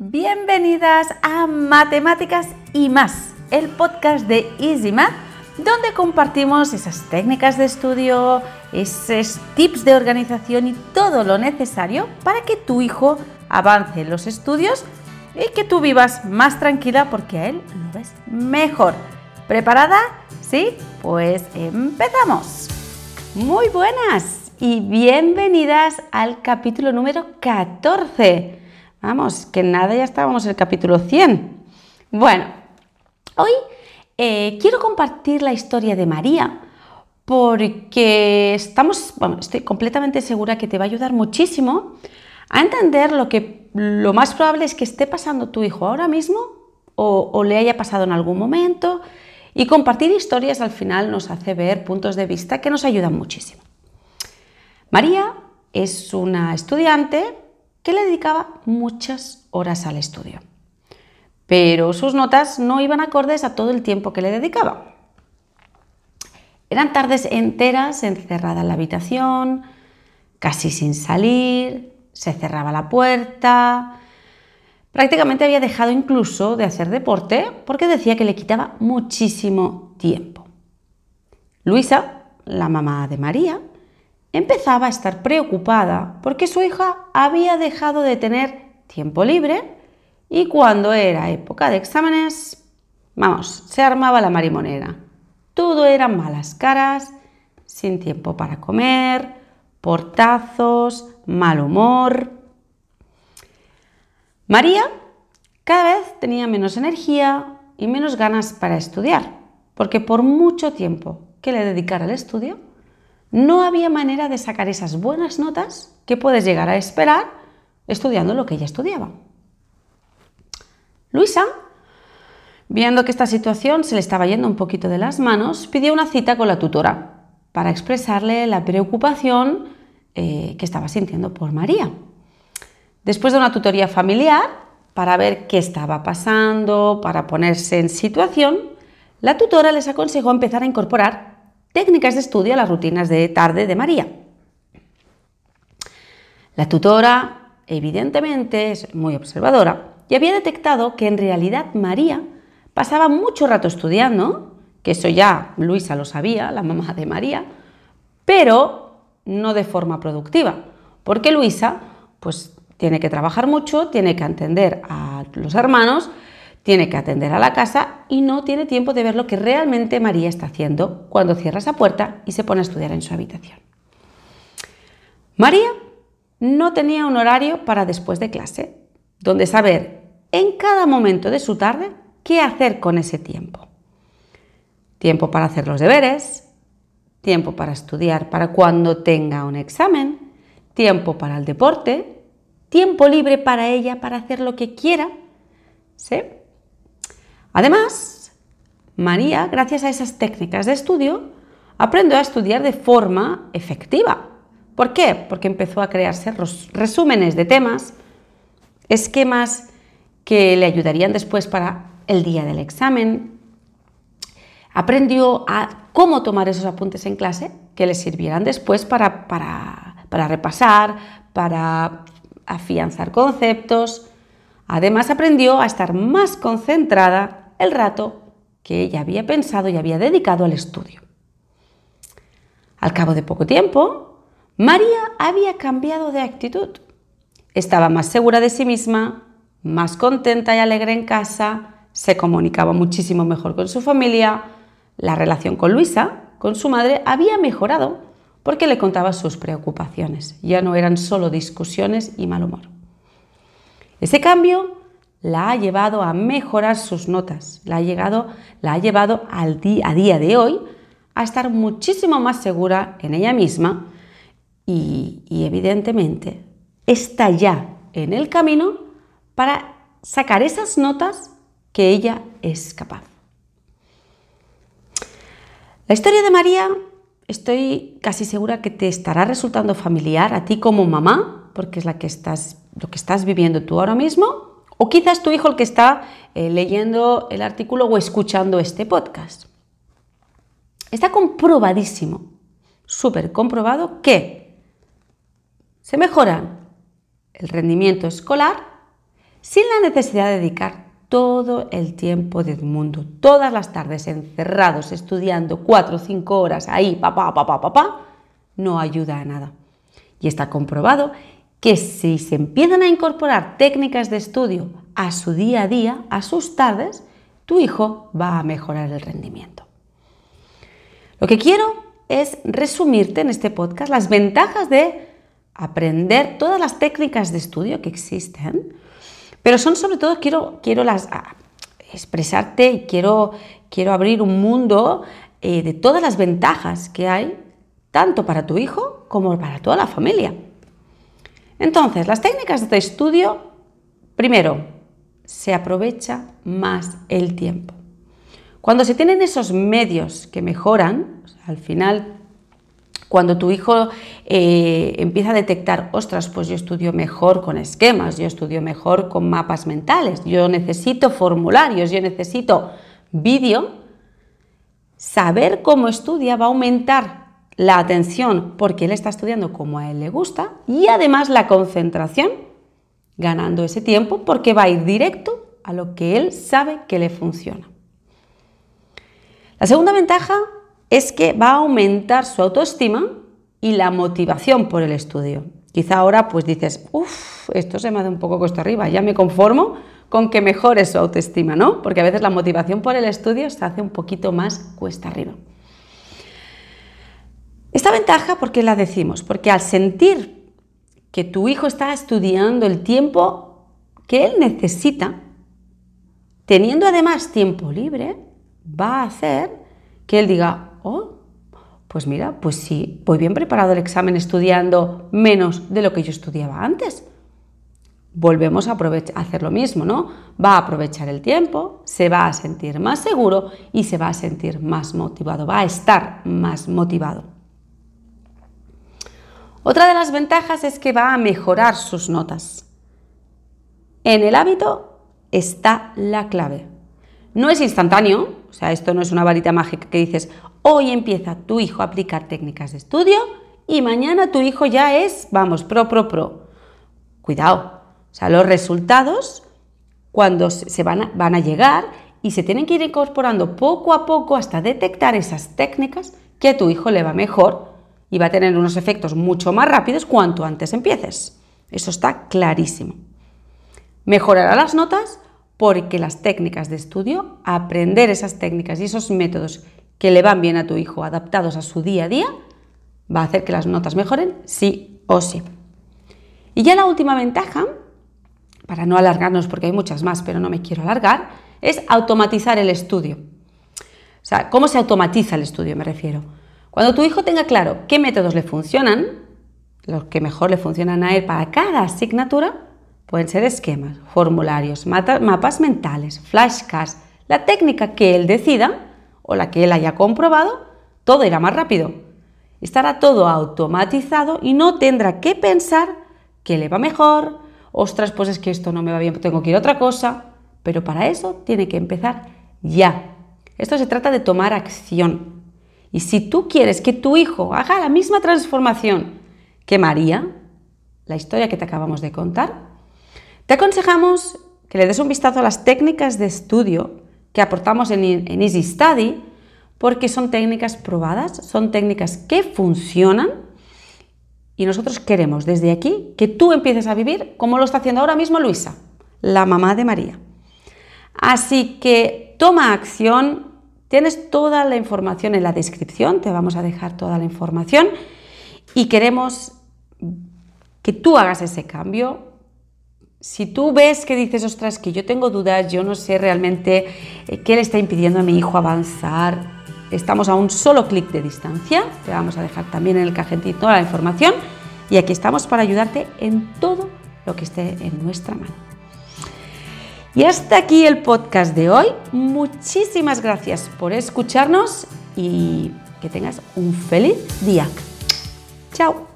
Bienvenidas a Matemáticas y más, el podcast de Easy Math, donde compartimos esas técnicas de estudio, esos tips de organización y todo lo necesario para que tu hijo avance en los estudios y que tú vivas más tranquila porque a él lo ves mejor. ¿Preparada? ¿Sí? Pues empezamos. Muy buenas y bienvenidas al capítulo número 14. Vamos, que nada, ya estábamos en el capítulo 100. Bueno, hoy eh, quiero compartir la historia de María porque estamos, bueno, estoy completamente segura que te va a ayudar muchísimo a entender lo que lo más probable es que esté pasando tu hijo ahora mismo o, o le haya pasado en algún momento y compartir historias al final nos hace ver puntos de vista que nos ayudan muchísimo. María es una estudiante que le dedicaba muchas horas al estudio, pero sus notas no iban acordes a todo el tiempo que le dedicaba. Eran tardes enteras encerrada en la habitación, casi sin salir, se cerraba la puerta, prácticamente había dejado incluso de hacer deporte porque decía que le quitaba muchísimo tiempo. Luisa, la mamá de María, empezaba a estar preocupada porque su hija había dejado de tener tiempo libre y cuando era época de exámenes, vamos, se armaba la marimonera. Todo eran malas caras, sin tiempo para comer, portazos, mal humor. María cada vez tenía menos energía y menos ganas para estudiar, porque por mucho tiempo que le dedicara al estudio, no había manera de sacar esas buenas notas que puedes llegar a esperar estudiando lo que ella estudiaba. Luisa, viendo que esta situación se le estaba yendo un poquito de las manos, pidió una cita con la tutora para expresarle la preocupación eh, que estaba sintiendo por María. Después de una tutoría familiar, para ver qué estaba pasando, para ponerse en situación, la tutora les aconsejó empezar a incorporar técnicas de estudio a las rutinas de tarde de María. La tutora, evidentemente, es muy observadora y había detectado que en realidad María pasaba mucho rato estudiando, que eso ya Luisa lo sabía, la mamá de María, pero no de forma productiva, porque Luisa pues tiene que trabajar mucho, tiene que atender a los hermanos, tiene que atender a la casa y no tiene tiempo de ver lo que realmente María está haciendo cuando cierra esa puerta y se pone a estudiar en su habitación. María no tenía un horario para después de clase, donde saber en cada momento de su tarde qué hacer con ese tiempo. Tiempo para hacer los deberes, tiempo para estudiar para cuando tenga un examen, tiempo para el deporte, tiempo libre para ella para hacer lo que quiera. ¿Sí? Además, María, gracias a esas técnicas de estudio, aprendió a estudiar de forma efectiva. ¿Por qué? Porque empezó a crearse resúmenes de temas, esquemas que le ayudarían después para el día del examen. Aprendió a cómo tomar esos apuntes en clase que le sirvieran después para, para repasar, para afianzar conceptos. Además aprendió a estar más concentrada el rato que ella había pensado y había dedicado al estudio. Al cabo de poco tiempo, María había cambiado de actitud. Estaba más segura de sí misma, más contenta y alegre en casa, se comunicaba muchísimo mejor con su familia, la relación con Luisa, con su madre, había mejorado porque le contaba sus preocupaciones. Ya no eran solo discusiones y mal humor. Ese cambio la ha llevado a mejorar sus notas, la ha, llegado, la ha llevado al a día de hoy a estar muchísimo más segura en ella misma y, y evidentemente está ya en el camino para sacar esas notas que ella es capaz. La historia de María estoy casi segura que te estará resultando familiar a ti como mamá, porque es la que estás, lo que estás viviendo tú ahora mismo, o quizás tu hijo el que está eh, leyendo el artículo o escuchando este podcast. Está comprobadísimo, súper comprobado que se mejoran el rendimiento escolar sin la necesidad de dedicar todo el tiempo del mundo, todas las tardes encerrados estudiando cuatro o cinco horas ahí, papá, papá, papá, no ayuda a nada. Y está comprobado que si se empiezan a incorporar técnicas de estudio a su día a día, a sus tardes, tu hijo va a mejorar el rendimiento. Lo que quiero es resumirte en este podcast las ventajas de aprender todas las técnicas de estudio que existen, pero son sobre todo, quiero, quiero las, expresarte y quiero, quiero abrir un mundo eh, de todas las ventajas que hay, tanto para tu hijo como para toda la familia. Entonces, las técnicas de estudio, primero, se aprovecha más el tiempo. Cuando se tienen esos medios que mejoran, al final, cuando tu hijo eh, empieza a detectar, ostras, pues yo estudio mejor con esquemas, yo estudio mejor con mapas mentales, yo necesito formularios, yo necesito vídeo, saber cómo estudia va a aumentar la atención porque él está estudiando como a él le gusta y además la concentración, ganando ese tiempo porque va a ir directo a lo que él sabe que le funciona. La segunda ventaja es que va a aumentar su autoestima y la motivación por el estudio. Quizá ahora pues dices, uff, esto se me hace un poco cuesta arriba, ya me conformo con que mejore su autoestima, ¿no? Porque a veces la motivación por el estudio se hace un poquito más cuesta arriba. Esta ventaja, ¿por qué la decimos? Porque al sentir que tu hijo está estudiando el tiempo que él necesita, teniendo además tiempo libre, va a hacer que él diga, oh, pues mira, pues sí, voy bien preparado el examen estudiando menos de lo que yo estudiaba antes. Volvemos a, hacer lo mismo, ¿no? Va a aprovechar el tiempo, se va a sentir más seguro y se va a sentir más motivado, va a estar más motivado. Otra de las ventajas es que va a mejorar sus notas. En el hábito está la clave. No es instantáneo, o sea, esto no es una varita mágica que dices, hoy empieza tu hijo a aplicar técnicas de estudio y mañana tu hijo ya es, vamos, pro, pro, pro. Cuidado, o sea, los resultados cuando se van a, van a llegar y se tienen que ir incorporando poco a poco hasta detectar esas técnicas que a tu hijo le va mejor y va a tener unos efectos mucho más rápidos cuanto antes empieces. Eso está clarísimo. Mejorará las notas porque las técnicas de estudio, aprender esas técnicas y esos métodos que le van bien a tu hijo, adaptados a su día a día, va a hacer que las notas mejoren sí o sí. Y ya la última ventaja, para no alargarnos porque hay muchas más, pero no me quiero alargar, es automatizar el estudio. O sea, ¿cómo se automatiza el estudio? Me refiero. Cuando tu hijo tenga claro qué métodos le funcionan, los que mejor le funcionan a él para cada asignatura, Pueden ser esquemas, formularios, mapas mentales, flashcards, la técnica que él decida o la que él haya comprobado, todo irá más rápido. Estará todo automatizado y no tendrá que pensar que le va mejor, ostras, pues es que esto no me va bien, tengo que ir a otra cosa, pero para eso tiene que empezar ya. Esto se trata de tomar acción. Y si tú quieres que tu hijo haga la misma transformación que María, la historia que te acabamos de contar, te aconsejamos que le des un vistazo a las técnicas de estudio que aportamos en, Easy Study, porque son técnicas probadas, son técnicas que funcionan y nosotros queremos desde aquí que tú empieces a vivir como lo está haciendo ahora mismo Luisa, la mamá de María. Así que toma acción, tienes toda la información en la descripción, te vamos a dejar toda la información y queremos que tú hagas ese cambio, si tú ves que dices, ostras, que yo tengo dudas, yo no sé realmente eh, qué le está impidiendo a mi hijo avanzar, estamos a un solo clic de distancia, te vamos a dejar también en el cajetito la información y aquí estamos para ayudarte en todo lo que esté en nuestra mano. Y hasta aquí el podcast de hoy. Muchísimas gracias por escucharnos y que tengas un feliz día. Chao.